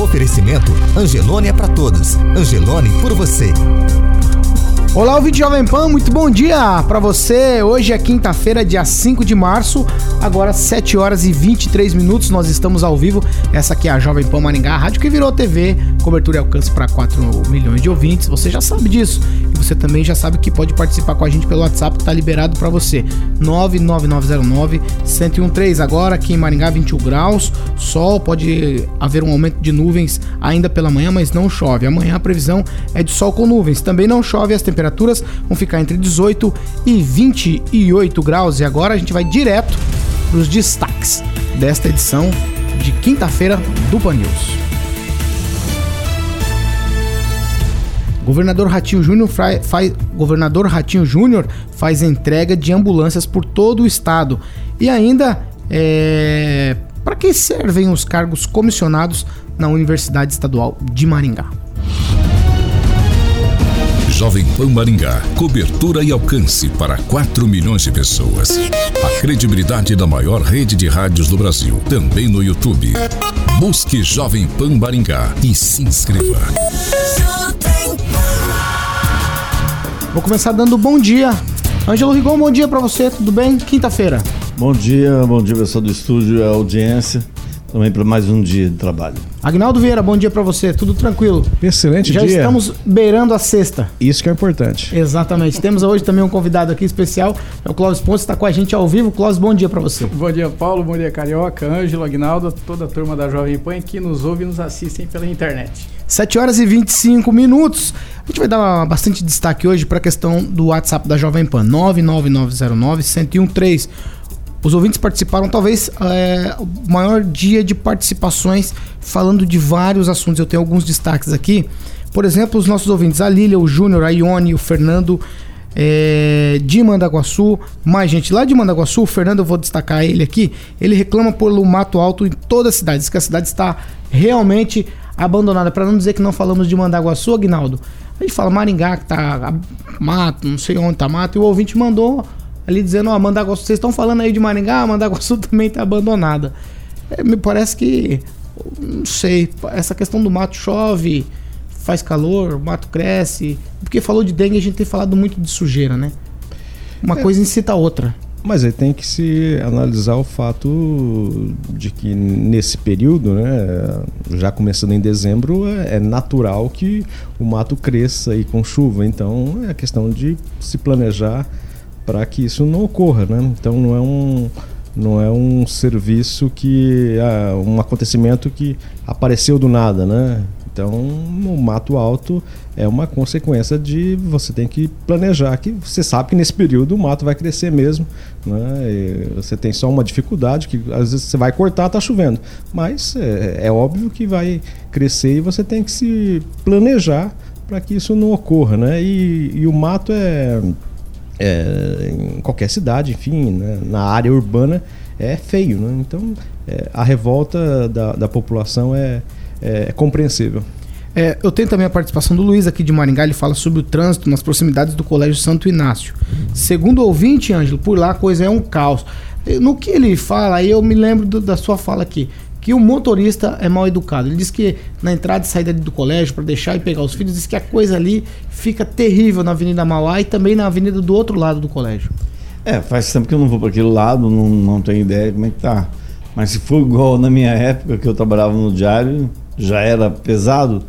Oferecimento Angelone é para todos. Angelone por você. Olá, ouvinte Jovem Pan, muito bom dia para você. Hoje é quinta-feira, dia 5 de março, agora 7 horas e 23 minutos. Nós estamos ao vivo. Essa aqui é a Jovem Pan Maringá, a rádio que virou TV, cobertura e alcance para 4 milhões de ouvintes. Você já sabe disso. E você também já sabe que pode participar com a gente pelo WhatsApp, tá liberado para você. 99909 1013. Agora aqui em Maringá, 21 graus, sol, pode haver um aumento de nuvens ainda pela manhã, mas não chove. Amanhã a previsão é de sol com nuvens. Também não chove as temperaturas temperaturas vão ficar entre 18 e 28 graus. E agora a gente vai direto para os destaques desta edição de quinta-feira do Pan News. Governador Ratinho Júnior faz, governador Ratinho Júnior faz entrega de ambulâncias por todo o estado. E ainda é, para que servem os cargos comissionados na Universidade Estadual de Maringá? Jovem Pan Maringá. Cobertura e alcance para 4 milhões de pessoas. A credibilidade da maior rede de rádios do Brasil. Também no YouTube. Busque Jovem Pan Maringá e se inscreva. Vou começar dando bom dia. Ângelo Rigon, bom dia para você, tudo bem? Quinta-feira. Bom dia, bom dia pessoal do estúdio e audiência também para mais um dia de trabalho. Agnaldo Vieira, bom dia para você, tudo tranquilo? Excelente Já dia. Já estamos beirando a sexta. Isso que é importante. Exatamente. Temos hoje também um convidado aqui especial, é o Clóvis Pontes, está com a gente ao vivo. Clóvis, bom dia para você. Bom dia, Paulo, bom dia, Carioca, Ângelo, Agnaldo, toda a turma da Jovem Pan que nos ouve e nos assistem pela internet. 7 horas e 25 minutos. A gente vai dar bastante destaque hoje para a questão do WhatsApp da Jovem Pan, 99909 1013. Os ouvintes participaram, talvez é, o maior dia de participações, falando de vários assuntos. Eu tenho alguns destaques aqui. Por exemplo, os nossos ouvintes, a Lília, o Júnior, a Ione, o Fernando é, de Mandaguaçu. Mais gente lá de Mandaguaçu, o Fernando, eu vou destacar ele aqui. Ele reclama pelo mato alto em toda a cidade. Diz que a cidade está realmente abandonada. Para não dizer que não falamos de Mandaguaçu, Aguinaldo. A gente fala Maringá, que tá mato, não sei onde tá mato. E o ouvinte mandou ali dizendo, ó, oh, Mandaguaçu, vocês estão falando aí de Maringá, Mandaguaçu também está abandonada. É, me parece que, não sei, essa questão do mato chove, faz calor, o mato cresce. Porque falou de dengue, a gente tem falado muito de sujeira, né? Uma é, coisa incita a outra. Mas aí tem que se analisar o fato de que nesse período, né, já começando em dezembro, é, é natural que o mato cresça aí com chuva. Então é questão de se planejar para que isso não ocorra, né? Então não é um não é um serviço que ah, um acontecimento que apareceu do nada, né? Então o mato alto é uma consequência de você tem que planejar que você sabe que nesse período o mato vai crescer mesmo, né? E você tem só uma dificuldade que às vezes você vai cortar tá chovendo, mas é, é óbvio que vai crescer e você tem que se planejar para que isso não ocorra, né? E, e o mato é é, em qualquer cidade, enfim, né, na área urbana, é feio. Né? Então, é, a revolta da, da população é, é, é compreensível. É, eu tenho também a participação do Luiz aqui de Maringá, ele fala sobre o trânsito nas proximidades do Colégio Santo Inácio. Segundo o ouvinte, Ângelo, por lá a coisa é um caos. No que ele fala, aí eu me lembro do, da sua fala aqui que o motorista é mal educado. Ele diz que na entrada e saída do colégio para deixar e pegar os filhos, diz que a coisa ali fica terrível na Avenida Mauá e também na avenida do outro lado do colégio. É, faz tempo que eu não vou para aquele lado, não, não tenho ideia como é que tá. Mas se for igual na minha época que eu trabalhava no diário, já era pesado.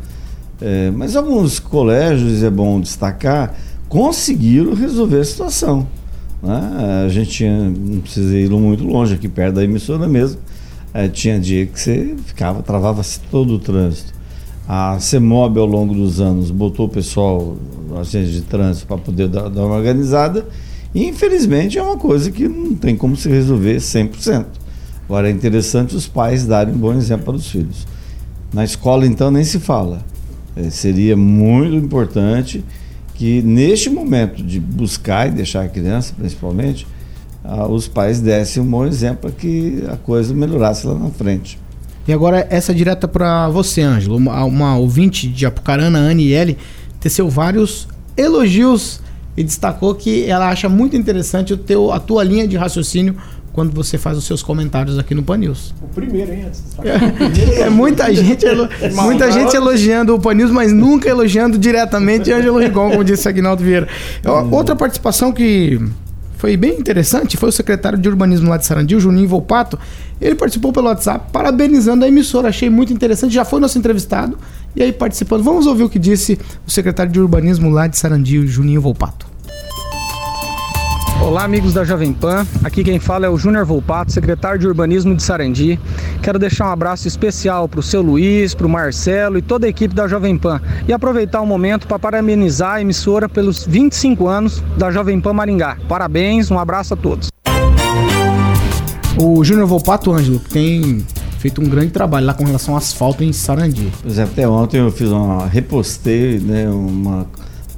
É, mas alguns colégios, é bom destacar, conseguiram resolver a situação. Né? A gente não precisa ir muito longe, aqui perto da emissora mesmo é, tinha dia que você ficava, travava-se todo o trânsito. A CEMOB, ao longo dos anos, botou o pessoal, agente de trânsito, para poder dar, dar, uma organizada. E, infelizmente, é uma coisa que não tem como se resolver 100%. Agora, é interessante os pais darem um bom exemplo para os filhos. Na escola, então, nem se fala. É, seria muito importante que, neste momento de buscar e deixar a criança, principalmente, ah, os pais dessem um bom exemplo para que a coisa melhorasse lá na frente. E agora essa é direta para você, Ângelo. Uma, uma ouvinte de Apucarana, Aniele, teceu vários elogios e destacou que ela acha muito interessante o teu, a tua linha de raciocínio quando você faz os seus comentários aqui no Pan News. O primeiro, hein? Antes é, é, muita gente, elo, muita gente elogiando o Pan News, mas nunca elogiando diretamente Ângelo Rigon, como disse Agnaldo Vieira. Outra participação que foi bem interessante foi o secretário de urbanismo lá de Sarandi, o Juninho Volpato. Ele participou pelo WhatsApp parabenizando a emissora. Achei muito interessante. Já foi nosso entrevistado e aí participando. Vamos ouvir o que disse o secretário de urbanismo lá de Sarandi, o Juninho Volpato. Olá, amigos da Jovem Pan. Aqui quem fala é o Júnior Volpato, secretário de Urbanismo de Sarandi. Quero deixar um abraço especial para o seu Luiz, para o Marcelo e toda a equipe da Jovem Pan e aproveitar o momento para parabenizar a emissora pelos 25 anos da Jovem Pan Maringá. Parabéns, um abraço a todos. O Júnior Volpato Ângelo tem feito um grande trabalho lá com relação ao asfalto em Sarandi. Por exemplo, até ontem eu fiz uma repostei, né, uma,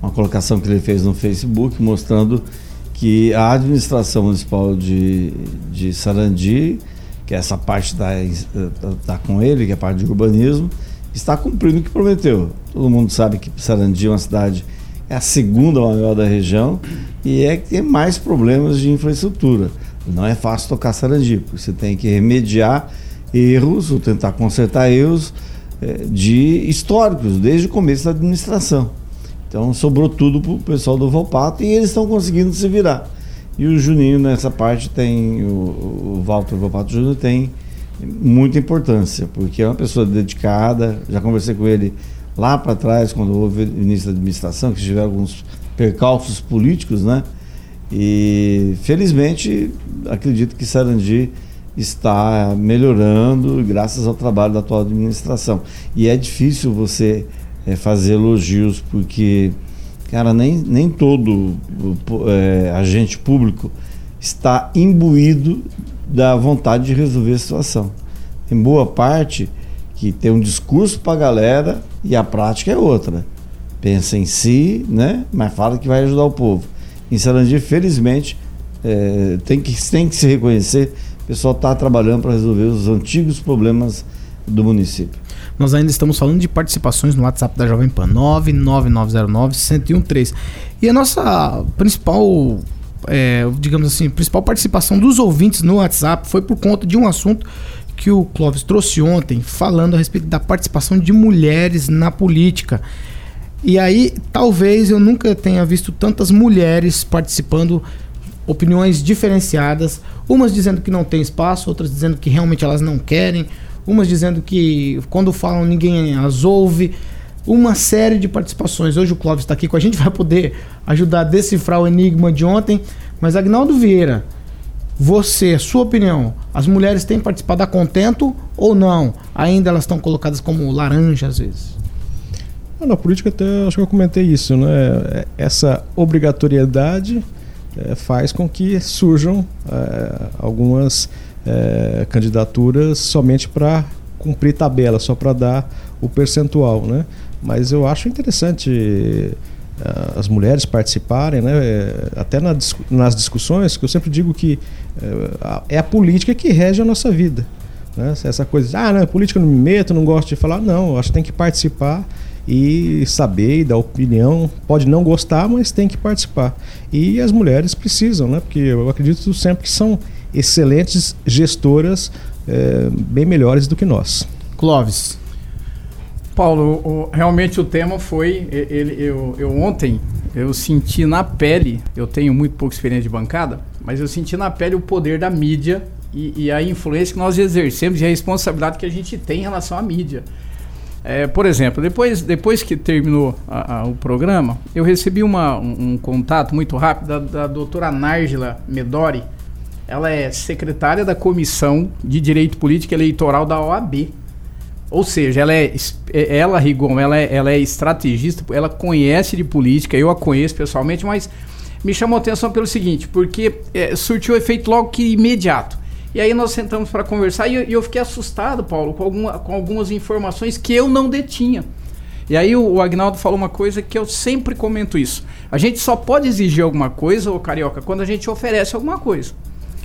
uma colocação que ele fez no Facebook mostrando que a administração municipal de, de Sarandi, que é essa parte da, da, com ele, que é a parte de urbanismo, está cumprindo o que prometeu. Todo mundo sabe que Sarandi é uma cidade, é a segunda maior da região e é que tem mais problemas de infraestrutura. Não é fácil tocar Sarandi, porque você tem que remediar erros ou tentar consertar erros é, de históricos, desde o começo da administração. Então sobrou tudo para o pessoal do Volpato e eles estão conseguindo se virar. E o Juninho nessa parte tem, o, o Walter Volpato Júnior tem muita importância, porque é uma pessoa dedicada, já conversei com ele lá para trás, quando houve início da administração, que tiveram alguns percalços políticos, né? E felizmente acredito que Sarandi está melhorando graças ao trabalho da atual administração. E é difícil você é, fazer elogios, porque, cara, nem, nem todo é, agente público está imbuído da vontade de resolver a situação. Tem boa parte que tem um discurso para a galera e a prática é outra. Pensa em si, né? mas fala que vai ajudar o povo. Em Sarandi, felizmente, é, tem, que, tem que se reconhecer, o pessoal está trabalhando para resolver os antigos problemas do município. Nós ainda estamos falando de participações no WhatsApp da Jovem Pan, 99909-1013. E a nossa principal, é, digamos assim, principal participação dos ouvintes no WhatsApp foi por conta de um assunto que o Clóvis trouxe ontem, falando a respeito da participação de mulheres na política. E aí, talvez eu nunca tenha visto tantas mulheres participando, opiniões diferenciadas, umas dizendo que não tem espaço, outras dizendo que realmente elas não querem, umas dizendo que quando falam ninguém as ouve. Uma série de participações. Hoje o Clóvis está aqui com a gente, vai poder ajudar a decifrar o enigma de ontem. Mas Agnaldo Vieira, você, sua opinião, as mulheres têm participado a contento ou não? Ainda elas estão colocadas como laranja às vezes? Na política até acho que eu comentei isso, né? Essa obrigatoriedade é, faz com que surjam é, algumas é, candidaturas somente para cumprir tabela, só para dar o percentual, né? Mas eu acho interessante uh, as mulheres participarem, né? É, até na, nas discussões, que eu sempre digo que é a política que rege a nossa vida. Né? Essa coisa, ah, não, política não me meto, não gosto de falar. Não, acho que tem que participar e saber e dar opinião. Pode não gostar, mas tem que participar. E as mulheres precisam, né? Porque eu acredito sempre que são excelentes gestoras, é, bem melhores do que nós. Clóvis. Paulo, o, realmente o tema foi. Ele, eu, eu ontem eu senti na pele, eu tenho muito pouca experiência de bancada, mas eu senti na pele o poder da mídia e, e a influência que nós exercemos e a responsabilidade que a gente tem em relação à mídia. É, por exemplo, depois, depois que terminou a, a, o programa, eu recebi uma, um, um, contato muito rápido da, da doutora Nárgila Medori, ela é secretária da Comissão de Direito Político Eleitoral da OAB. Ou seja, ela é, é ela Rigon, ela é, ela é estrategista, ela conhece de política, eu a conheço pessoalmente, mas me chamou a atenção pelo seguinte, porque é, surtiu efeito logo que imediato. E aí nós sentamos para conversar e eu, eu fiquei assustado, Paulo, com, alguma, com algumas informações que eu não detinha. E aí o, o Agnaldo falou uma coisa que eu sempre comento isso. A gente só pode exigir alguma coisa, ô Carioca, quando a gente oferece alguma coisa.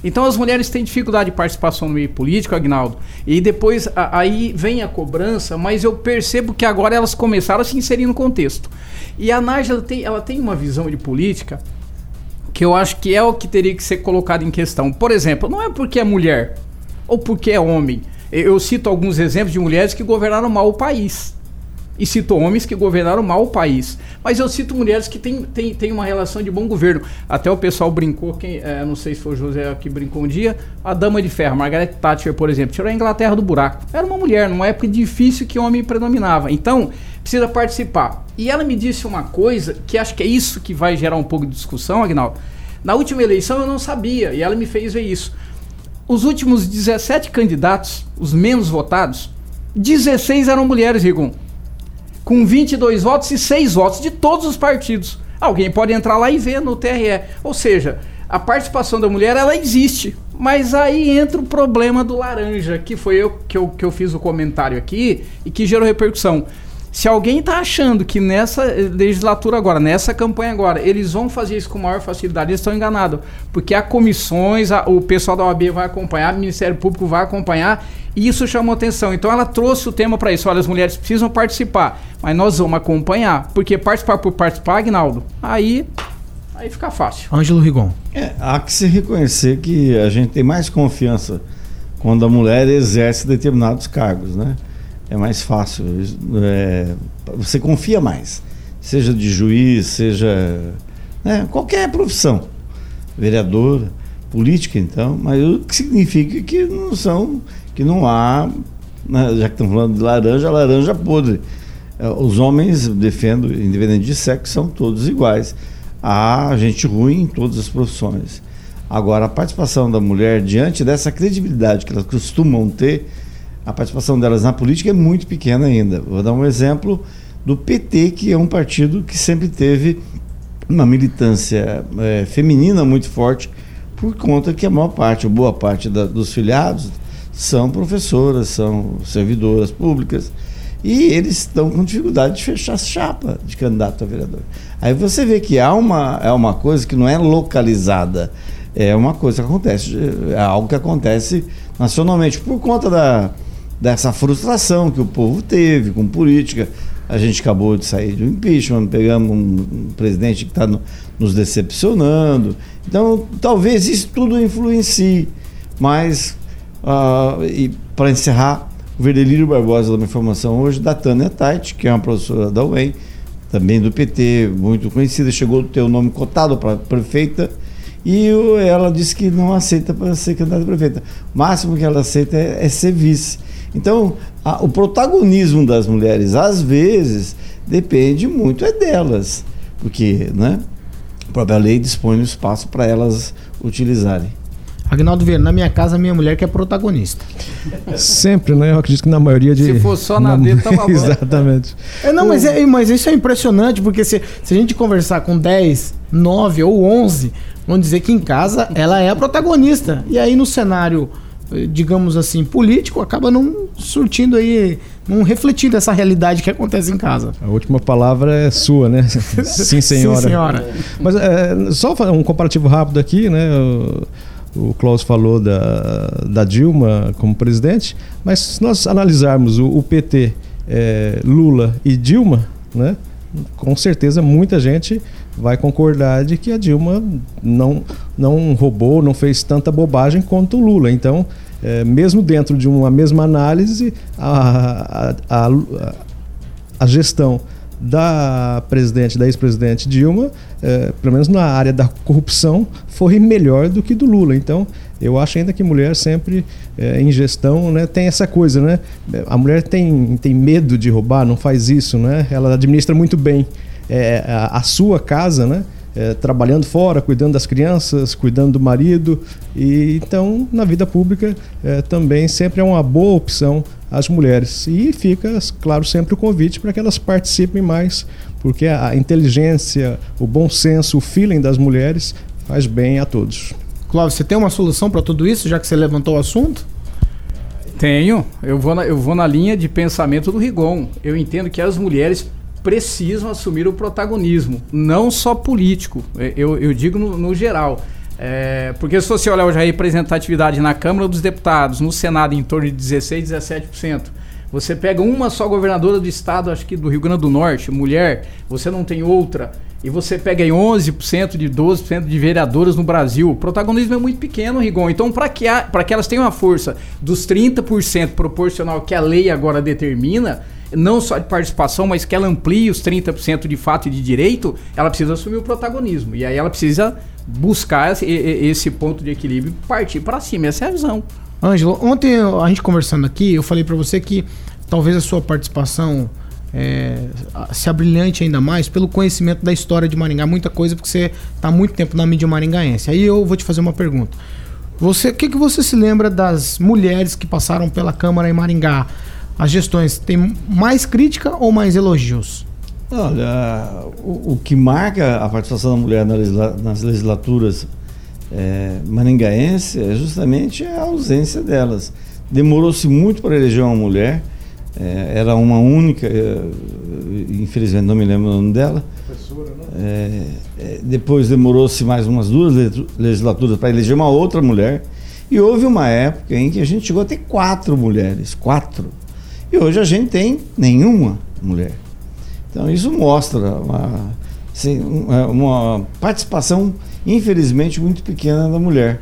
Então as mulheres têm dificuldade de participação no meio político, Agnaldo. E depois a, aí vem a cobrança, mas eu percebo que agora elas começaram a se inserir no contexto. E a Nájila tem, ela tem uma visão de política que eu acho que é o que teria que ser colocado em questão. Por exemplo, não é porque é mulher ou porque é homem. Eu cito alguns exemplos de mulheres que governaram mal o país e cito homens que governaram mal o país. Mas eu cito mulheres que têm, têm, têm uma relação de bom governo. Até o pessoal brincou, quem, é, não sei se foi o José que brincou um dia, a Dama de Ferro, Margaret Thatcher, por exemplo, tirou a Inglaterra do buraco. Era uma mulher, numa época difícil que homem predominava. Então, precisa participar. E ela me disse uma coisa que acho que é isso que vai gerar um pouco de discussão, Agnaldo. Na última eleição eu não sabia, e ela me fez ver isso. Os últimos 17 candidatos, os menos votados, 16 eram mulheres, Rigon com 22 votos e 6 votos de todos os partidos. Alguém pode entrar lá e ver no TRE. Ou seja, a participação da mulher ela existe. Mas aí entra o problema do laranja, que foi eu que, eu que eu fiz o comentário aqui e que gerou repercussão. Se alguém está achando que nessa legislatura agora, nessa campanha agora, eles vão fazer isso com maior facilidade, eles estão enganados. Porque há comissões, a, o pessoal da OAB vai acompanhar, o Ministério Público vai acompanhar, e isso chamou atenção. Então ela trouxe o tema para isso. Olha, as mulheres precisam participar, mas nós vamos acompanhar. Porque participar por participar, Agnaldo, aí, aí fica fácil. Ângelo Rigon. É, há que se reconhecer que a gente tem mais confiança quando a mulher exerce determinados cargos, né? É mais fácil. É, você confia mais, seja de juiz, seja né, qualquer profissão, vereadora, política então, mas o que significa que não são, que não há, né, já que estamos falando de laranja, laranja podre. É, os homens, defendo, independente de sexo, são todos iguais. Há gente ruim em todas as profissões. Agora, a participação da mulher diante dessa credibilidade que elas costumam ter, a participação delas na política é muito pequena ainda. Vou dar um exemplo do PT, que é um partido que sempre teve uma militância é, feminina muito forte, por conta que a maior parte, ou boa parte da, dos filiados são professoras, são servidoras públicas, e eles estão com dificuldade de fechar chapa de candidato a vereador. Aí você vê que há uma, é uma coisa que não é localizada, é uma coisa que acontece, é algo que acontece nacionalmente, por conta da, dessa frustração que o povo teve com política. A gente acabou de sair do impeachment, pegamos um, presidente que está no, nos decepcionando. Então, talvez isso tudo influencie. Mas, uh, e para encerrar, o Verdelírio Barbosa dá uma informação hoje da Tânia Tait, que é uma professora da UEM, também do PT, muito conhecida, chegou a ter o nome cotado para prefeita e ela disse que não aceita para ser candidata a prefeita. O máximo que ela aceita é, é ser vice. Então, a, o protagonismo das mulheres, às vezes, depende muito é delas, porque né, a própria lei dispõe o espaço para elas utilizarem. Agnaldo Vieira, na minha casa, minha mulher que é protagonista. Sempre, né? Eu acredito que na maioria de. Se for só na, na... dele, tava bom. Exatamente. É, não, mas, é, mas isso é impressionante, porque se, se a gente conversar com 10, 9 ou 11, vão dizer que em casa ela é a protagonista. E aí no cenário digamos assim, político, acaba não surtindo aí, não refletindo essa realidade que acontece em casa. A última palavra é sua, né? Sim, senhora. Sim, senhora. Mas é, só um comparativo rápido aqui, né? O, o Klaus falou da, da Dilma como presidente, mas se nós analisarmos o, o PT, é, Lula e Dilma, né? Com certeza muita gente vai concordar de que a Dilma não, não roubou, não fez tanta bobagem quanto o Lula. Então, é, mesmo dentro de uma mesma análise, a, a, a, a gestão da presidente, da ex-presidente Dilma, é, pelo menos na área da corrupção, foi melhor do que do Lula. Então, eu acho ainda que mulher sempre é, em gestão né, tem essa coisa, né? A mulher tem, tem medo de roubar, não faz isso, né? Ela administra muito bem é, a, a, sua casa, né? Trabalhando fora, cuidando das crianças, cuidando do marido. E então, na vida pública, também sempre é uma boa opção as mulheres. E fica, claro, sempre o convite para que elas participem mais, porque a inteligência, o bom senso, o feeling das mulheres faz bem a todos. Clóvis, você tem uma solução para tudo isso, já que você levantou o assunto? Tenho. Eu vou, na, eu vou na linha de pensamento do Rigon. Eu entendo que as mulheres precisam assumir o protagonismo, não só político. É, eu, eu digo no, no geral. É, porque se você olhar hoje a representatividade na Câmara dos Deputados, no Senado, em torno de 16, 17%. Você pega uma só governadora do estado, acho que do Rio Grande do Norte, mulher, você não tem outra. E você pega aí 11% de 12% de vereadoras no Brasil. O protagonismo é muito pequeno, Rigon. Então, para que, que elas tenham a força dos 30% proporcional que a lei agora determina, não só de participação, mas que ela amplie os 30% de fato e de direito, ela precisa assumir o protagonismo. E aí ela precisa buscar esse, ponto de equilíbrio e partir para cima. Essa é a visão. Ângelo, ontem a gente conversando aqui, eu falei para você que talvez a sua participação é, se abrilhante ainda mais pelo conhecimento da história de Maringá, muita coisa, porque você está muito tempo na mídia maringaense. Aí eu vou te fazer uma pergunta. Você, o que, que você se lembra das mulheres que passaram pela Câmara em Maringá? As gestões têm mais crítica ou mais elogios? Olha, o, o que marca a participação da mulher nas legislaturas é, maringaense é justamente a ausência delas. Demorou-se muito para eleger uma mulher, é, era uma única, é, infelizmente não me lembro o nome dela. Professora, né? É, é, depois demorou-se mais umas duas legislaturas para eleger uma outra mulher. E houve uma época em que a gente chegou a ter quatro mulheres, quatro. E hoje a gente tem nenhuma mulher. Então isso mostra uma, assim, uma participação infelizmente, muito pequena da mulher.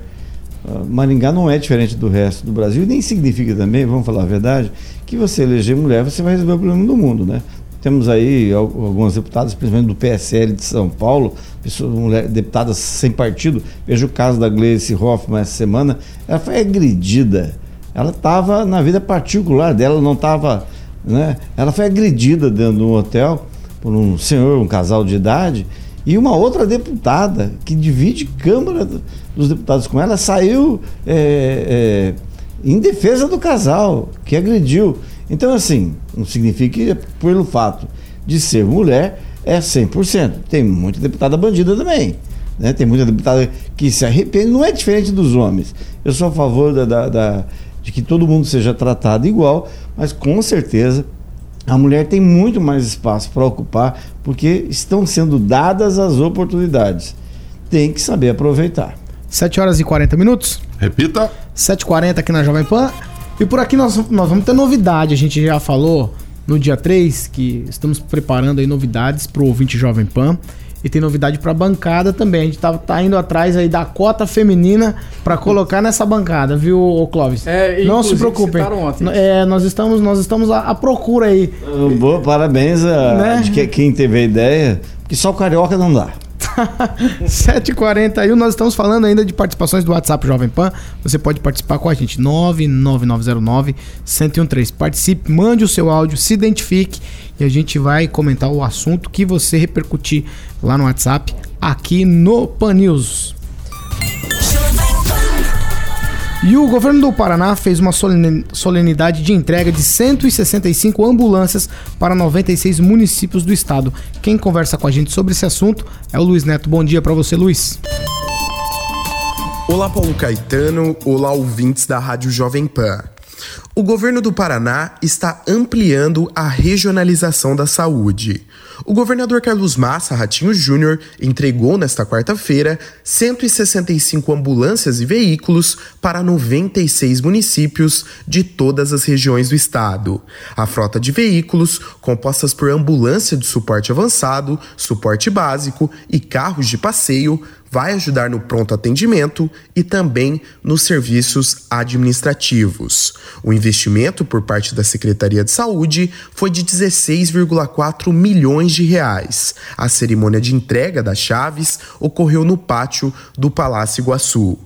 Uh, Maringá não é diferente do resto do Brasil nem significa também, vamos falar a verdade, que você eleger mulher, você vai resolver o problema do mundo, né? Temos aí algumas deputadas, principalmente do PSL de São Paulo, pessoas, mulher, deputadas sem partido. Veja o caso da Gleice Hoffmann essa semana. Ela foi agredida. Ela estava na vida particular dela, não estava. Né? Ela foi agredida dentro de um hotel por um senhor, um casal de idade, e uma outra deputada que divide Câmara dos Deputados com ela saiu é, é, em defesa do casal que agrediu. Então, assim, não significa que pelo fato de ser mulher é 100%. Tem muita deputada bandida também. Né? Tem muita deputada que se arrepende, não é diferente dos homens. Eu sou a favor da, da, da de que todo mundo seja tratado igual, mas com certeza a mulher tem muito mais espaço para ocupar porque estão sendo dadas as oportunidades. Tem que saber aproveitar. 7 horas e 40 minutos. Repita. 7h40 aqui na Jovem Pan. E por aqui nós, nós vamos ter novidade. A gente já falou no dia 3 que estamos preparando aí novidades para o ouvinte Jovem Pan. E tem novidade para a bancada também. A gente tá, tá indo atrás aí da cota feminina para colocar nessa bancada, viu, Clóvis? É, Não se preocupem. É, nós estamos, nós estamos à, à procura aí. Boa, parabéns a né? de que, quem teve a ideia, porque só o carioca não dá. 7h41, nós estamos falando ainda de participações do WhatsApp Jovem Pan. Você pode participar com a gente, 99909-1013. Participe, mande o seu áudio, se identifique e a gente vai comentar o assunto que você repercutir lá no WhatsApp, aqui no Pan News. E o governo do Paraná fez uma solenidade de entrega de 165 ambulâncias para 96 municípios do estado. Quem conversa com a gente sobre esse assunto é o Luiz Neto. Bom dia para você, Luiz. Olá, Paulo Caetano. Olá, ouvintes da Rádio Jovem Pan. O governo do Paraná está ampliando a regionalização da saúde. O governador Carlos Massa Ratinho Júnior entregou nesta quarta-feira 165 ambulâncias e veículos para 96 municípios de todas as regiões do estado. A frota de veículos, compostas por ambulância de suporte avançado, suporte básico e carros de passeio, vai ajudar no pronto atendimento e também nos serviços administrativos. O investimento por parte da Secretaria de Saúde foi de 16,4 milhões de reais. A cerimônia de entrega das chaves ocorreu no pátio do Palácio Iguaçu.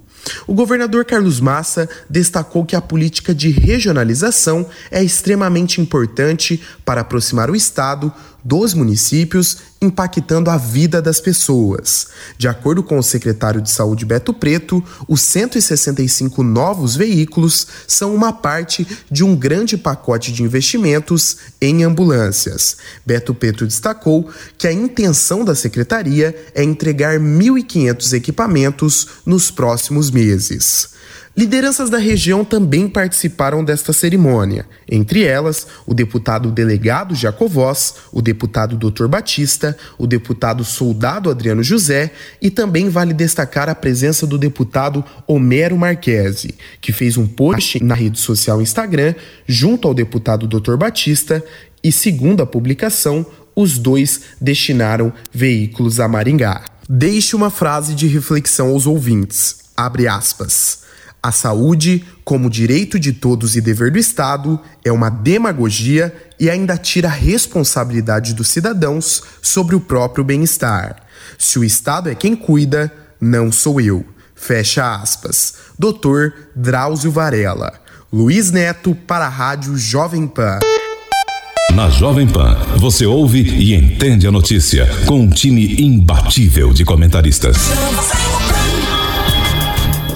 O governador Carlos Massa destacou que a política de regionalização é extremamente importante para aproximar o Estado dos municípios, impactando a vida das pessoas. De acordo com o secretário de Saúde Beto Preto, os 165 novos veículos são uma parte de um grande pacote de investimentos em ambulâncias. Beto Preto destacou que a intenção da secretaria é entregar 1.500 equipamentos nos próximos meses. Lideranças da região também participaram desta cerimônia, entre elas o deputado delegado Jacovós, o deputado Dr. Batista, o deputado soldado Adriano José e também vale destacar a presença do deputado Homero Marquesi, que fez um post na rede social Instagram junto ao deputado Dr. Batista e, segundo a publicação, os dois destinaram veículos a Maringá. Deixe uma frase de reflexão aos ouvintes. Abre aspas. A saúde, como direito de todos e dever do Estado, é uma demagogia e ainda tira a responsabilidade dos cidadãos sobre o próprio bem-estar. Se o Estado é quem cuida, não sou eu. Fecha aspas. Doutor Drauzio Varela. Luiz Neto para a Rádio Jovem Pan. Na Jovem Pan, você ouve e entende a notícia com um time imbatível de comentaristas.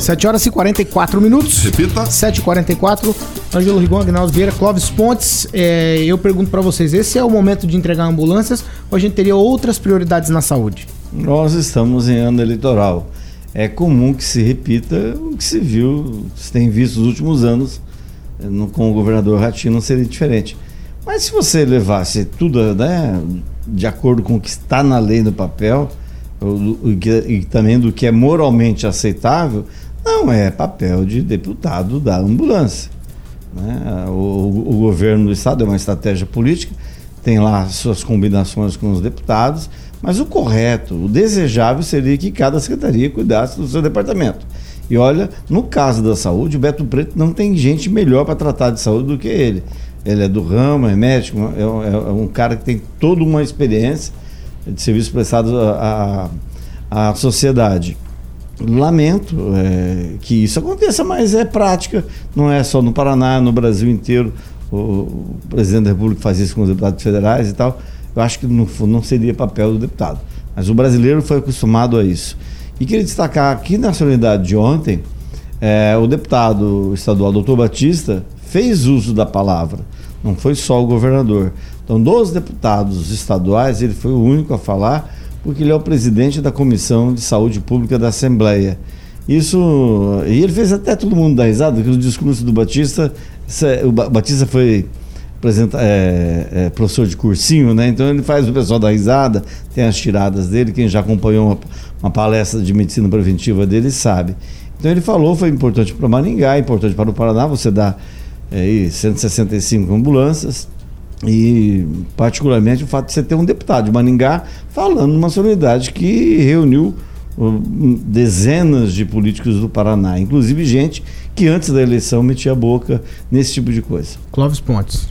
7 horas e 44 minutos. Repita. 7 e 44 Ângelo Rigon, Agnaldo Vieira, Clóvis Pontes. É, eu pergunto para vocês: esse é o momento de entregar ambulâncias ou a gente teria outras prioridades na saúde? Nós estamos em ano eleitoral. É comum que se repita o que se viu, se tem visto nos últimos anos no, com o governador Ratinho, não seria diferente. Mas se você levasse tudo né, de acordo com o que está na lei no papel, e também do que é moralmente aceitável, não é papel de deputado da ambulância. Né? O, o, governo do estado é uma estratégia política, tem lá suas combinações com os deputados, mas o correto, o desejável seria que cada secretaria cuidasse do seu departamento. E olha, no caso da saúde, o Beto Preto não tem gente melhor para tratar de saúde do que ele. Ele é do ramo, é médico, é, é, é um cara que tem toda uma experiência de serviço prestado à, à sociedade. Lamento é, que isso aconteça, mas é prática, não é só no Paraná, no Brasil inteiro. O, o presidente da República faz isso com os deputados federais e tal. Eu acho que no, não seria papel do deputado. Mas o brasileiro foi acostumado a isso. E queria destacar aqui na solenidade de ontem, é, o deputado estadual doutor Batista fez uso da palavra, não foi só o governador. Então, dos deputados estaduais, ele foi o único a falar porque ele é o presidente da Comissão de Saúde Pública da Assembleia. Isso. E ele fez até todo mundo dar risada, porque o discurso do Batista. O Batista foi é, é, professor de cursinho, né? Então ele faz o pessoal dar risada, tem as tiradas dele. Quem já acompanhou uma, uma palestra de medicina preventiva dele sabe. Então ele falou, foi importante para Maringá, importante para o Paraná, você dá é, 165 ambulâncias, e, particularmente, o fato de você ter um deputado de Maningá falando numa solenidade que reuniu uh, dezenas de políticos do Paraná, inclusive gente que antes da eleição metia a boca nesse tipo de coisa. Clóvis Pontes.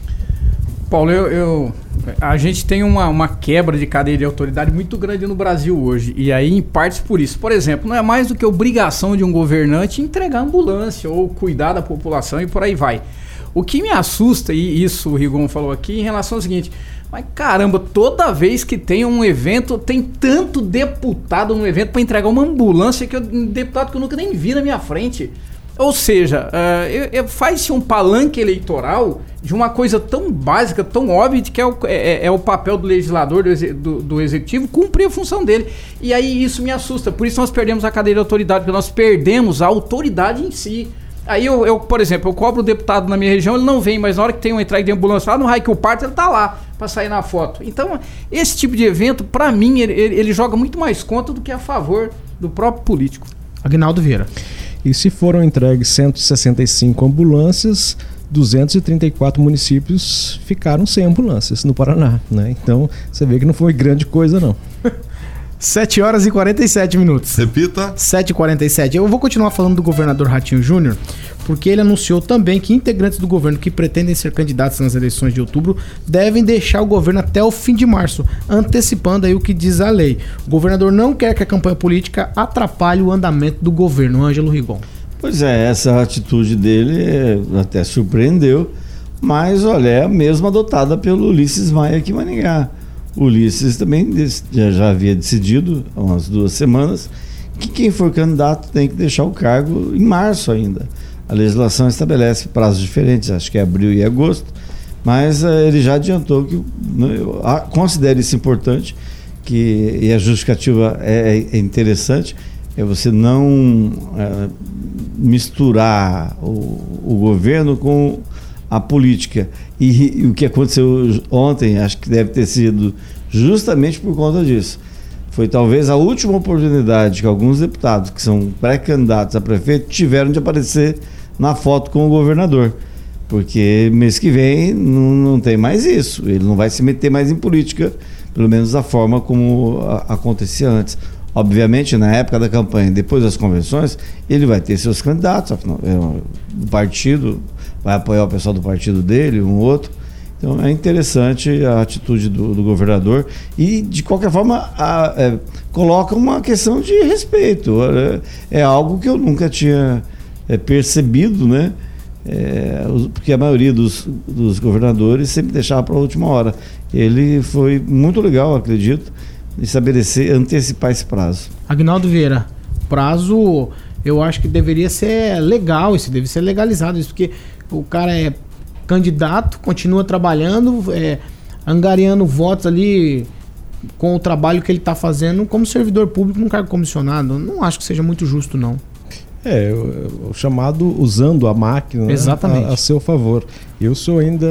Paulo, eu, eu, a gente tem uma, uma quebra de cadeia de autoridade muito grande no Brasil hoje. E aí, em partes por isso. Por exemplo, não é mais do que obrigação de um governante entregar ambulância ou cuidar da população e por aí vai. O que me assusta, e isso o Rigon falou aqui, em relação ao seguinte: mas caramba, toda vez que tem um evento, tem tanto deputado no evento para entregar uma ambulância que eu, um deputado que eu nunca nem vi na minha frente. Ou seja, uh, faz-se um palanque eleitoral de uma coisa tão básica, tão óbvia, que é o, é, é, é o papel do legislador, do, do, do, executivo, cumprir a função dele. E aí isso me assusta. Por isso nós perdemos a cadeira de autoridade, porque nós perdemos a autoridade em si. Aí eu, eu, por exemplo, eu cobro o deputado na minha região, ele não vem, mas na hora que tem uma entrega de ambulância lá no raio que o parto, ele tá lá para sair na foto. Então, esse tipo de evento, para mim, ele, ele, ele, joga muito mais conta do que a favor do próprio político. Agnaldo Vieira. E se foram entregues 165 ambulâncias, 234 municípios ficaram sem ambulâncias no Paraná, né? Então, você vê que não foi grande coisa não. 7 horas e 47 minutos. Repita. 7 e 47. Eu vou continuar falando do governador Ratinho Júnior, porque ele anunciou também que integrantes do governo que pretendem ser candidatos nas eleições de outubro devem deixar o governo até o fim de março, antecipando aí o que diz a lei. O governador não quer que a campanha política atrapalhe o andamento do governo. Ângelo Rigon. Pois é, essa atitude dele até surpreendeu, mas olha, é a mesma adotada pelo Ulisses Maia aqui em Maningá Ulisses também já, havia decidido há umas duas semanas que quem for candidato tem que deixar o cargo em março ainda. A legislação estabelece prazos diferentes, acho que é abril e agosto, mas uh, ele já adiantou que uh, considere isso importante, que e a justificativa é, é interessante, é você não uh, misturar o, o, governo com a política. E, e o que aconteceu ontem, acho que deve ter sido justamente por conta disso foi talvez a última oportunidade que alguns deputados que são pré-candidatos a prefeito tiveram de aparecer na foto com o governador. Porque mês que vem não, não tem mais isso. Ele não vai se meter mais em política, pelo menos da forma como a, acontecia antes. Obviamente, na época da campanha, depois das convenções, ele vai ter seus candidatos, afinal, é, partido, vai apoiar o pessoal do partido dele, um outro então é interessante a atitude do, do governador e, de qualquer forma, a, é, coloca uma questão de respeito. É, é algo que eu nunca tinha é, percebido, né? É, porque a maioria dos, dos governadores sempre deixava para a última hora. Ele foi muito legal, acredito, estabelecer, antecipar esse prazo. Agnaldo Vieira, prazo eu acho que deveria ser legal, isso deve ser legalizado, isso porque o cara é candidato, continua trabalhando, é, angariando votos ali com o trabalho que ele está fazendo como servidor público no cargo comissionado. Não acho que seja muito justo, não. É, o, o chamado usando a máquina né, a, a, seu favor. Eu sou ainda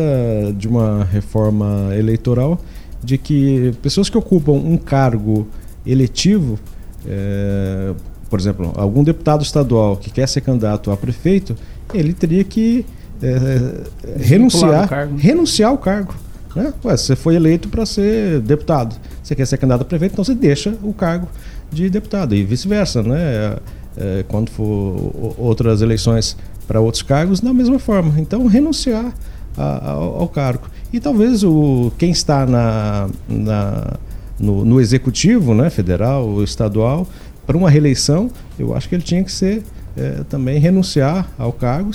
de uma reforma eleitoral de que pessoas que ocupam um cargo eletivo, é, por exemplo, algum deputado estadual que quer ser candidato a prefeito, ele teria que é, é, renunciar, renunciar ao cargo. Né? Ué, você foi eleito para ser deputado. Você quer ser candidato a prefeito, então você deixa o cargo de deputado e vice-versa, né? É, quando for outras eleições para outros cargos, da mesma forma. Então, renunciar a, ao, ao, cargo. E talvez o, quem está na, na no, no, executivo, né, federal ou estadual, para uma reeleição, eu acho que ele tinha que ser é, também renunciar ao cargo,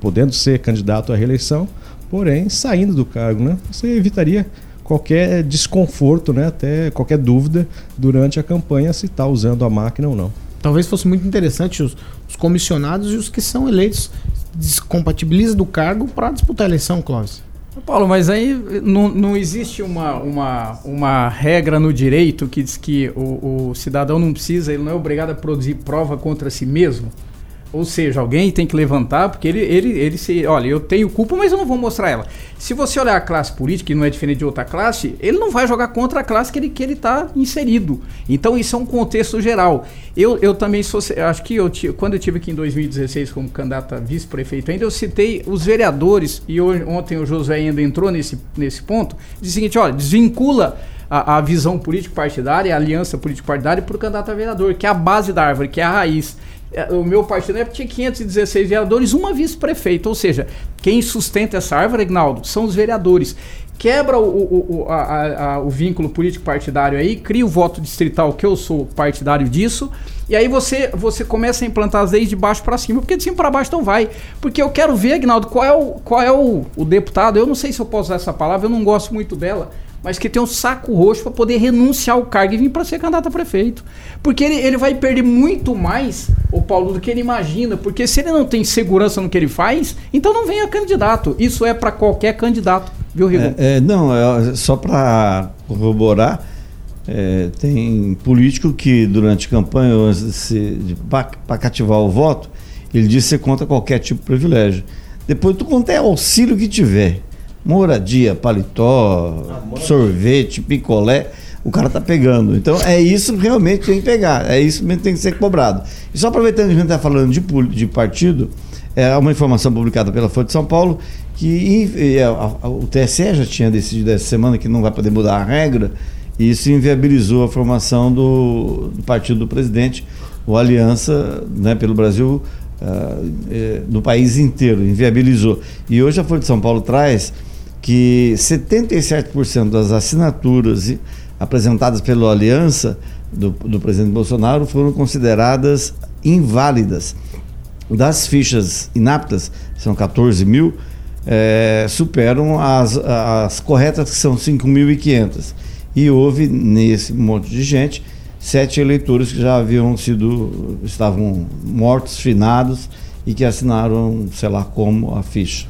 podendo ser candidato à reeleição, porém saindo do cargo, né? Você evitaria qualquer desconforto, né? Até qualquer dúvida durante a campanha se está usando a máquina ou não. Talvez fosse muito interessante os, os comissionados e os que são eleitos descompatibilizam do cargo para disputar a eleição, Clóvis. Paulo, mas aí não, não existe uma, uma, uma regra no direito que diz que o, o cidadão não precisa, ele não é obrigado a produzir prova contra si mesmo? Ou seja, alguém tem que levantar, porque ele, ele, ele se. Olha, eu tenho culpa, mas eu não vou mostrar ela. Se você olhar a classe política, que não é diferente de outra classe, ele não vai jogar contra a classe que ele está que ele tá inserido. Então, isso é um contexto geral. Eu, eu também sou. Acho que eu, quando eu tive aqui em 2016 como candidato a vice-prefeito ainda, eu citei os vereadores, e hoje, ontem o José ainda entrou nesse, nesse ponto, de o seguinte: olha, desvincula. A, a visão político-partidária, a aliança político-partidária para o candidato a vereador, que é a base da árvore, que é a raiz. É, o meu partido na época tinha 516 vereadores, uma vice-prefeita. Ou seja, quem sustenta essa árvore, Agnaldo, são os vereadores. Quebra o, o, o, a, a, o vínculo político-partidário aí, cria o voto distrital, que eu sou partidário disso, e aí você, você começa a implantar as leis de baixo para cima, porque de cima para baixo não vai. Porque eu quero ver, Agnaldo, qual é, o, qual é o, o deputado, eu não sei se eu posso usar essa palavra, eu não gosto muito dela, mas que tem um saco roxo para poder renunciar ao cargo e vir para ser candidato a prefeito. Porque ele, ele vai perder muito mais, o Paulo, do que ele imagina. Porque se ele não tem segurança no que ele faz, então não venha candidato. Isso é para qualquer candidato, viu, Rigo? É, é, não, é, só para corroborar, é, tem político que durante campanha, para cativar o voto, ele diz que você conta qualquer tipo de privilégio. Depois tu conta é auxílio que tiver moradia, paletó, sorvete, picolé, o cara tá pegando. Então é isso realmente que tem que pegar, é isso mesmo que tem que ser cobrado. E só aproveitando que a gente está falando de, de partido, é uma informação publicada pela Folha de São Paulo que a, a, o TSE já tinha decidido essa semana que não vai poder mudar a regra e isso inviabilizou a formação do, do partido do presidente, o Aliança né, pelo Brasil uh, no país inteiro, inviabilizou. E hoje a Folha de São Paulo traz que 77% das assinaturas apresentadas pela aliança do, do presidente Bolsonaro foram consideradas inválidas. Das fichas inaptas, são 14 mil, é, superam as, as corretas, que são 5.500. E houve, nesse monte de gente, sete eleitores que já haviam sido, estavam mortos, finados e que assinaram, sei lá como, a ficha.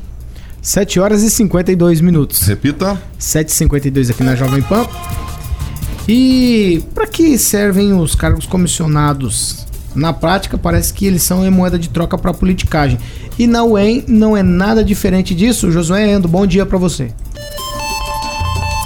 7 horas e 52 minutos. Repita. 7h52 aqui na Jovem Pan. E para que servem os cargos comissionados? Na prática, parece que eles são em moeda de troca para politicagem. E na UEM não é nada diferente disso. Josué Endo, bom dia para você.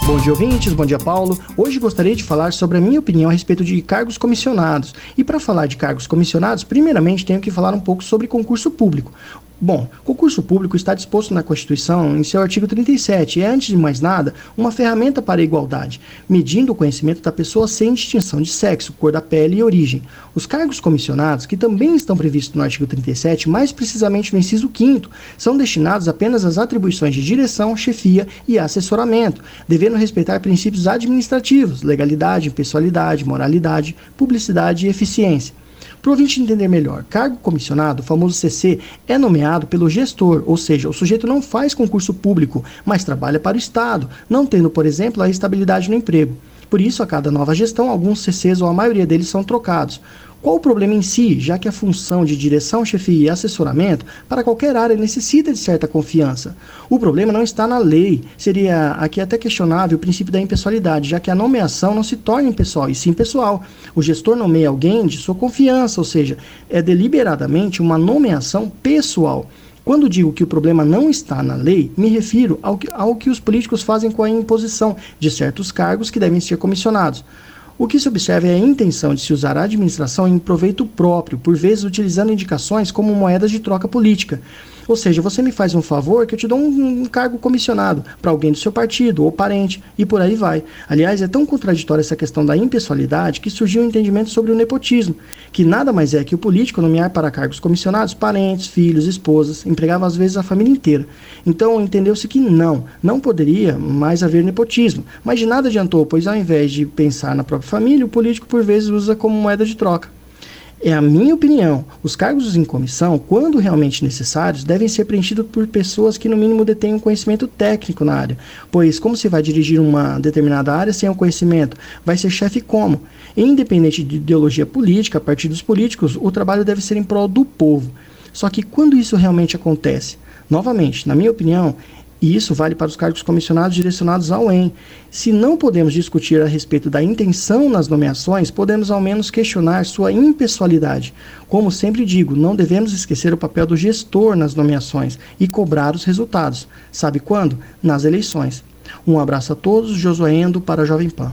Bom dia, ouvintes. Bom dia, Paulo. Hoje gostaria de falar sobre a minha opinião a respeito de cargos comissionados. E para falar de cargos comissionados, primeiramente tenho que falar um pouco sobre concurso público. Bom, concurso público está disposto na Constituição em seu artigo 37 e é, antes de mais nada, uma ferramenta para a igualdade, medindo o conhecimento da pessoa sem distinção de sexo, cor da pele e origem. Os cargos comissionados, que também estão previstos no artigo 37, mais precisamente no inciso 5 são destinados apenas às atribuições de direção, chefia e assessoramento, devendo respeitar princípios administrativos, legalidade, impessoalidade, moralidade, publicidade e eficiência. Para o ouvinte entender melhor, cargo comissionado, o famoso CC, é nomeado pelo gestor, ou seja, o sujeito não faz concurso público, mas trabalha para o Estado, não tendo, por exemplo, a estabilidade no emprego. Por isso, a cada nova gestão, alguns CCs ou a maioria deles são trocados. Qual o problema em si, já que a função de direção, chefia e assessoramento para qualquer área necessita de certa confiança? O problema não está na lei. Seria aqui até questionável o princípio da impessoalidade, já que a nomeação não se torna impessoal, e sim pessoal. O gestor nomeia alguém de sua confiança, ou seja, é deliberadamente uma nomeação pessoal. Quando digo que o problema não está na lei, me refiro ao que, ao que os políticos fazem com a imposição de certos cargos que devem ser comissionados. O que se observa é a intenção de se usar a administração em proveito próprio, por vezes utilizando indicações como moedas de troca política. Ou seja, você me faz um favor que eu te dou um, um cargo comissionado para alguém do seu partido ou parente e por aí vai. Aliás, é tão contraditória essa questão da impessoalidade que surgiu um entendimento sobre o nepotismo, que nada mais é que o político nomear para cargos comissionados parentes, filhos, esposas, empregava às vezes a família inteira. Então entendeu-se que não, não poderia mais haver nepotismo. Mas de nada adiantou, pois ao invés de pensar na própria família, o político por vezes usa como moeda de troca. É a minha opinião. Os cargos em comissão, quando realmente necessários, devem ser preenchidos por pessoas que, no mínimo, detenham conhecimento técnico na área. Pois, como se vai dirigir uma determinada área sem o conhecimento? Vai ser chefe como? Independente de ideologia política, partidos políticos, o trabalho deve ser em prol do povo. Só que quando isso realmente acontece? Novamente, na minha opinião, e isso vale para os cargos comissionados direcionados ao EM. Se não podemos discutir a respeito da intenção nas nomeações, podemos ao menos questionar sua impessoalidade. Como sempre digo, não devemos esquecer o papel do gestor nas nomeações e cobrar os resultados. Sabe quando? Nas eleições. Um abraço a todos, Josué Endo para a Jovem Pan.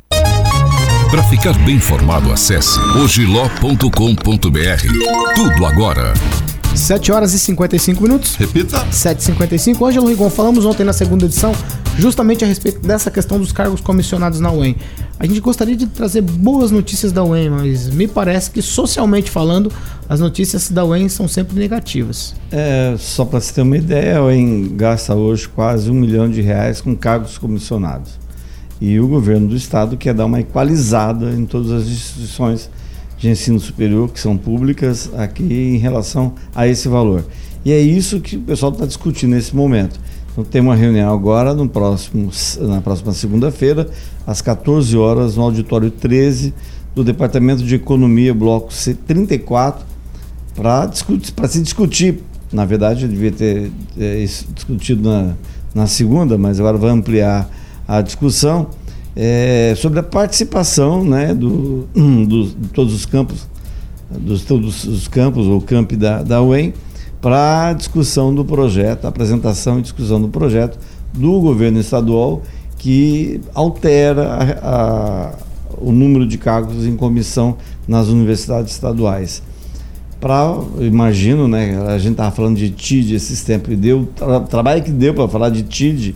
Para ficar bem informado, acesse ogiló.com.br. Tudo agora. 7 horas e 55 minutos. Repita. 7h55. Ângelo Rigon, falamos ontem na segunda edição justamente a respeito dessa questão dos cargos comissionados na UEM. A gente gostaria de trazer boas notícias da UEM, mas me parece que socialmente falando, as notícias da UEM são sempre negativas. É, só para você ter uma ideia, a UEM gasta hoje quase um milhão de reais com cargos comissionados. E o governo do estado quer dar uma equalizada em todas as instituições de ensino superior que são públicas aqui em relação a esse valor. E é isso que o pessoal está discutindo nesse momento. Então tem uma reunião agora no próximo, na próxima segunda-feira, às 14 horas, no auditório 13 do Departamento de Economia, bloco C34, para se discutir. Na verdade, eu devia ter é, discutido na, na segunda, mas agora vai ampliar a discussão é, sobre a participação né, do, do, de todos os campos, dos todos os campos ou campi da, da UEM, para a discussão do projeto, apresentação e discussão do projeto do governo estadual que altera a, a, o número de cargos em comissão nas universidades estaduais. Para, imagino, né, a gente estava falando de TID esses tempos, e deu tra, trabalho que deu para falar de TID,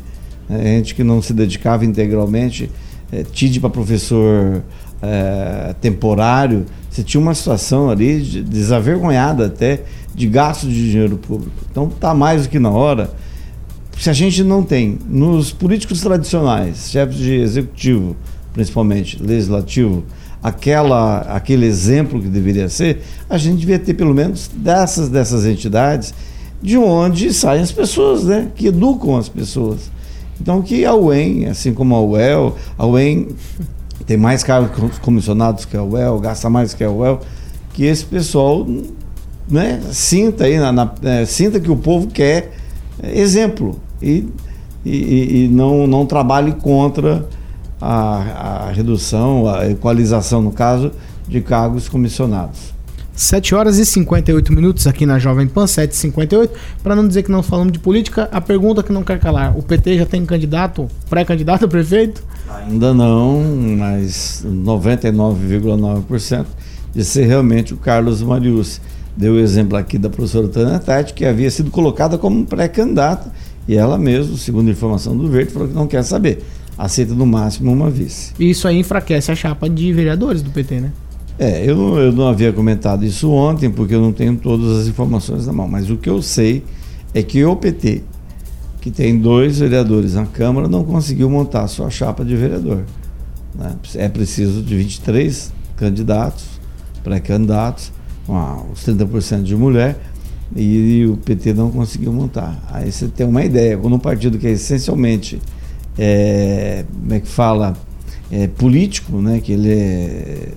né, gente que não se dedicava integralmente é, TID para professor é, temporário, você tinha uma situação ali de, desavergonhada até de gasto de dinheiro público. Então está mais do que na hora. Se a gente não tem nos políticos tradicionais, chefes de executivo, principalmente legislativo, aquela, aquele exemplo que deveria ser, a gente devia ter pelo menos dessas dessas entidades de onde saem as pessoas, né? Que educam as pessoas. Então que a UEM, assim como a UEL, a UEM tem mais cargos comissionados que a UEL, gasta mais que a UEL, que esse pessoal né, sinta aí, na, na é, sinta que o povo quer exemplo e, e, e não, não trabalhe contra a, a redução, a equalização, no caso, de cargos comissionados. 7 horas e 58 minutos aqui na Jovem Pan, 7h58. Para não dizer que não falamos de política, a pergunta que não quer calar: o PT já tem candidato, pré-candidato a prefeito? Ainda não, mas 99,9% de ser realmente o Carlos Marius. Deu o exemplo aqui da professora Tânia Tati, que havia sido colocada como pré-candidata, e ela mesma, segundo a informação do Verde, falou que não quer saber. Aceita no máximo uma vice. Isso aí enfraquece a chapa de vereadores do PT, né? É, eu não, eu não havia comentado isso ontem, porque eu não tenho todas as informações na mão, mas o que eu sei é que o PT, que tem dois vereadores na Câmara, não conseguiu montar sua chapa de vereador. Né? É preciso de 23 candidatos, pré-candidatos, os 30% de mulher, e, e, o PT não conseguiu montar. Aí você tem uma ideia, quando um partido que é essencialmente, é, como é que fala, é, político, né, que ele é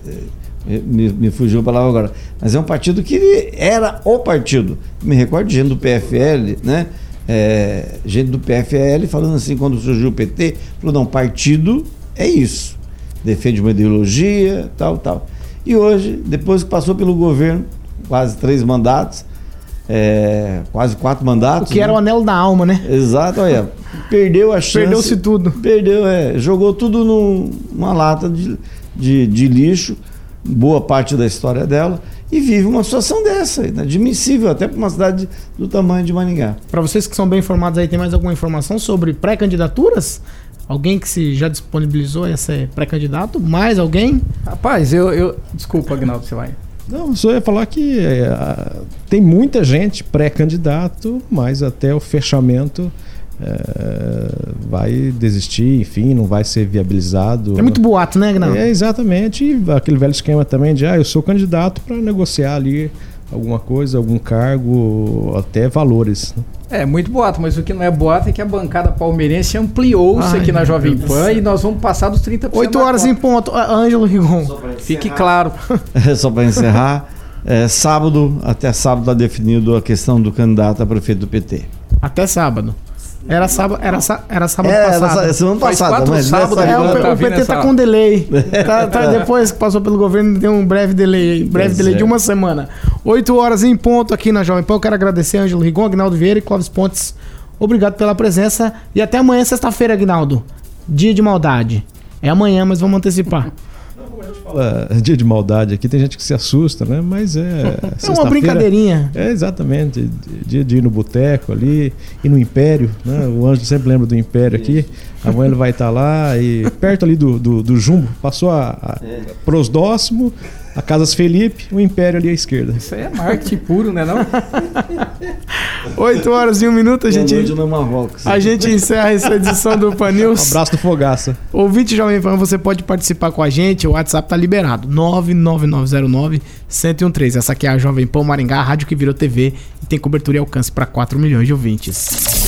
me, me, fugiu a palavra agora, mas é um partido que era o partido. Me recordo de gente do PFL, né? É, gente do PFL falando assim, quando surgiu o PT, falou, não, partido é isso. Defende uma ideologia, tal, tal. E hoje, depois que passou pelo governo, quase três mandatos, é, quase quatro mandatos. O que né? era o anelo da alma, né? Exato, olha. Perdeu a chance. Perdeu-se tudo. Perdeu, é. Jogou tudo numa lata de, de, de lixo boa parte da história dela e vive uma situação dessa, inadmissível até para uma cidade do tamanho de Maningá. Para vocês que são bem informados aí, tem mais alguma informação sobre pré-candidaturas? Alguém que se já disponibilizou a ser pré-candidato? Mais alguém? Rapaz, eu. eu... Desculpa, Agnaldo, você vai. Não, só ia falar que é, tem muita gente pré-candidato, mas até o fechamento é, vai desistir, enfim, não vai ser viabilizado. É muito boato, né, Gnaldo? É, exatamente. E aquele velho esquema também de, ah, eu sou candidato para negociar ali alguma coisa, algum cargo, até valores. Né? É, muito boato, mas o que não é boato é que a bancada palmeirense ampliou-se aqui na Jovem Pan e nós vamos passar dos 30%. 8 horas em ponto. Ângelo Rigon. Fique claro. Só para encerrar, é, sábado, até sábado está definido a questão do candidato a prefeito do PT. Até sábado. Era sábado, era, era sábado é, passado. Era semana passada, mas sábado, é, o, tá o PT tá com delay. tá, tá, depois que passou pelo governo, tem um breve delay. Breve delay de uma semana. Oito horas em ponto aqui na Jovem Pan. Eu quero agradecer a Ângelo Rigon, Agnaldo Vieira e Clóvis Pontes. Obrigado pela presença. E até amanhã, sexta-feira, Agnaldo. Dia de maldade. É amanhã, mas vamos antecipar fala dia de maldade aqui, tem gente que se assusta, né? Mas é. É uma brincadeirinha. É, exatamente. Dia de ir no boteco ali, e no Império, né? O Anjo sempre lembra do Império aqui. Amanhã ele vai estar lá e perto ali do, do, do Jumbo, passou a, a é. Prosdóximo, a Casas Felipe, o Império ali à esquerda. Isso aí é marketing puro, né não? 8 horas e um minuto, a gente. A gente encerra essa edição do Pan News. Um abraço do Fogaça. Ouvinte Jovem Pan, você pode participar com a gente, o WhatsApp tá liberado. 99909 1013. Essa aqui é a Jovem Pan Maringá, a rádio que virou TV e tem cobertura e alcance para 4 milhões de ouvintes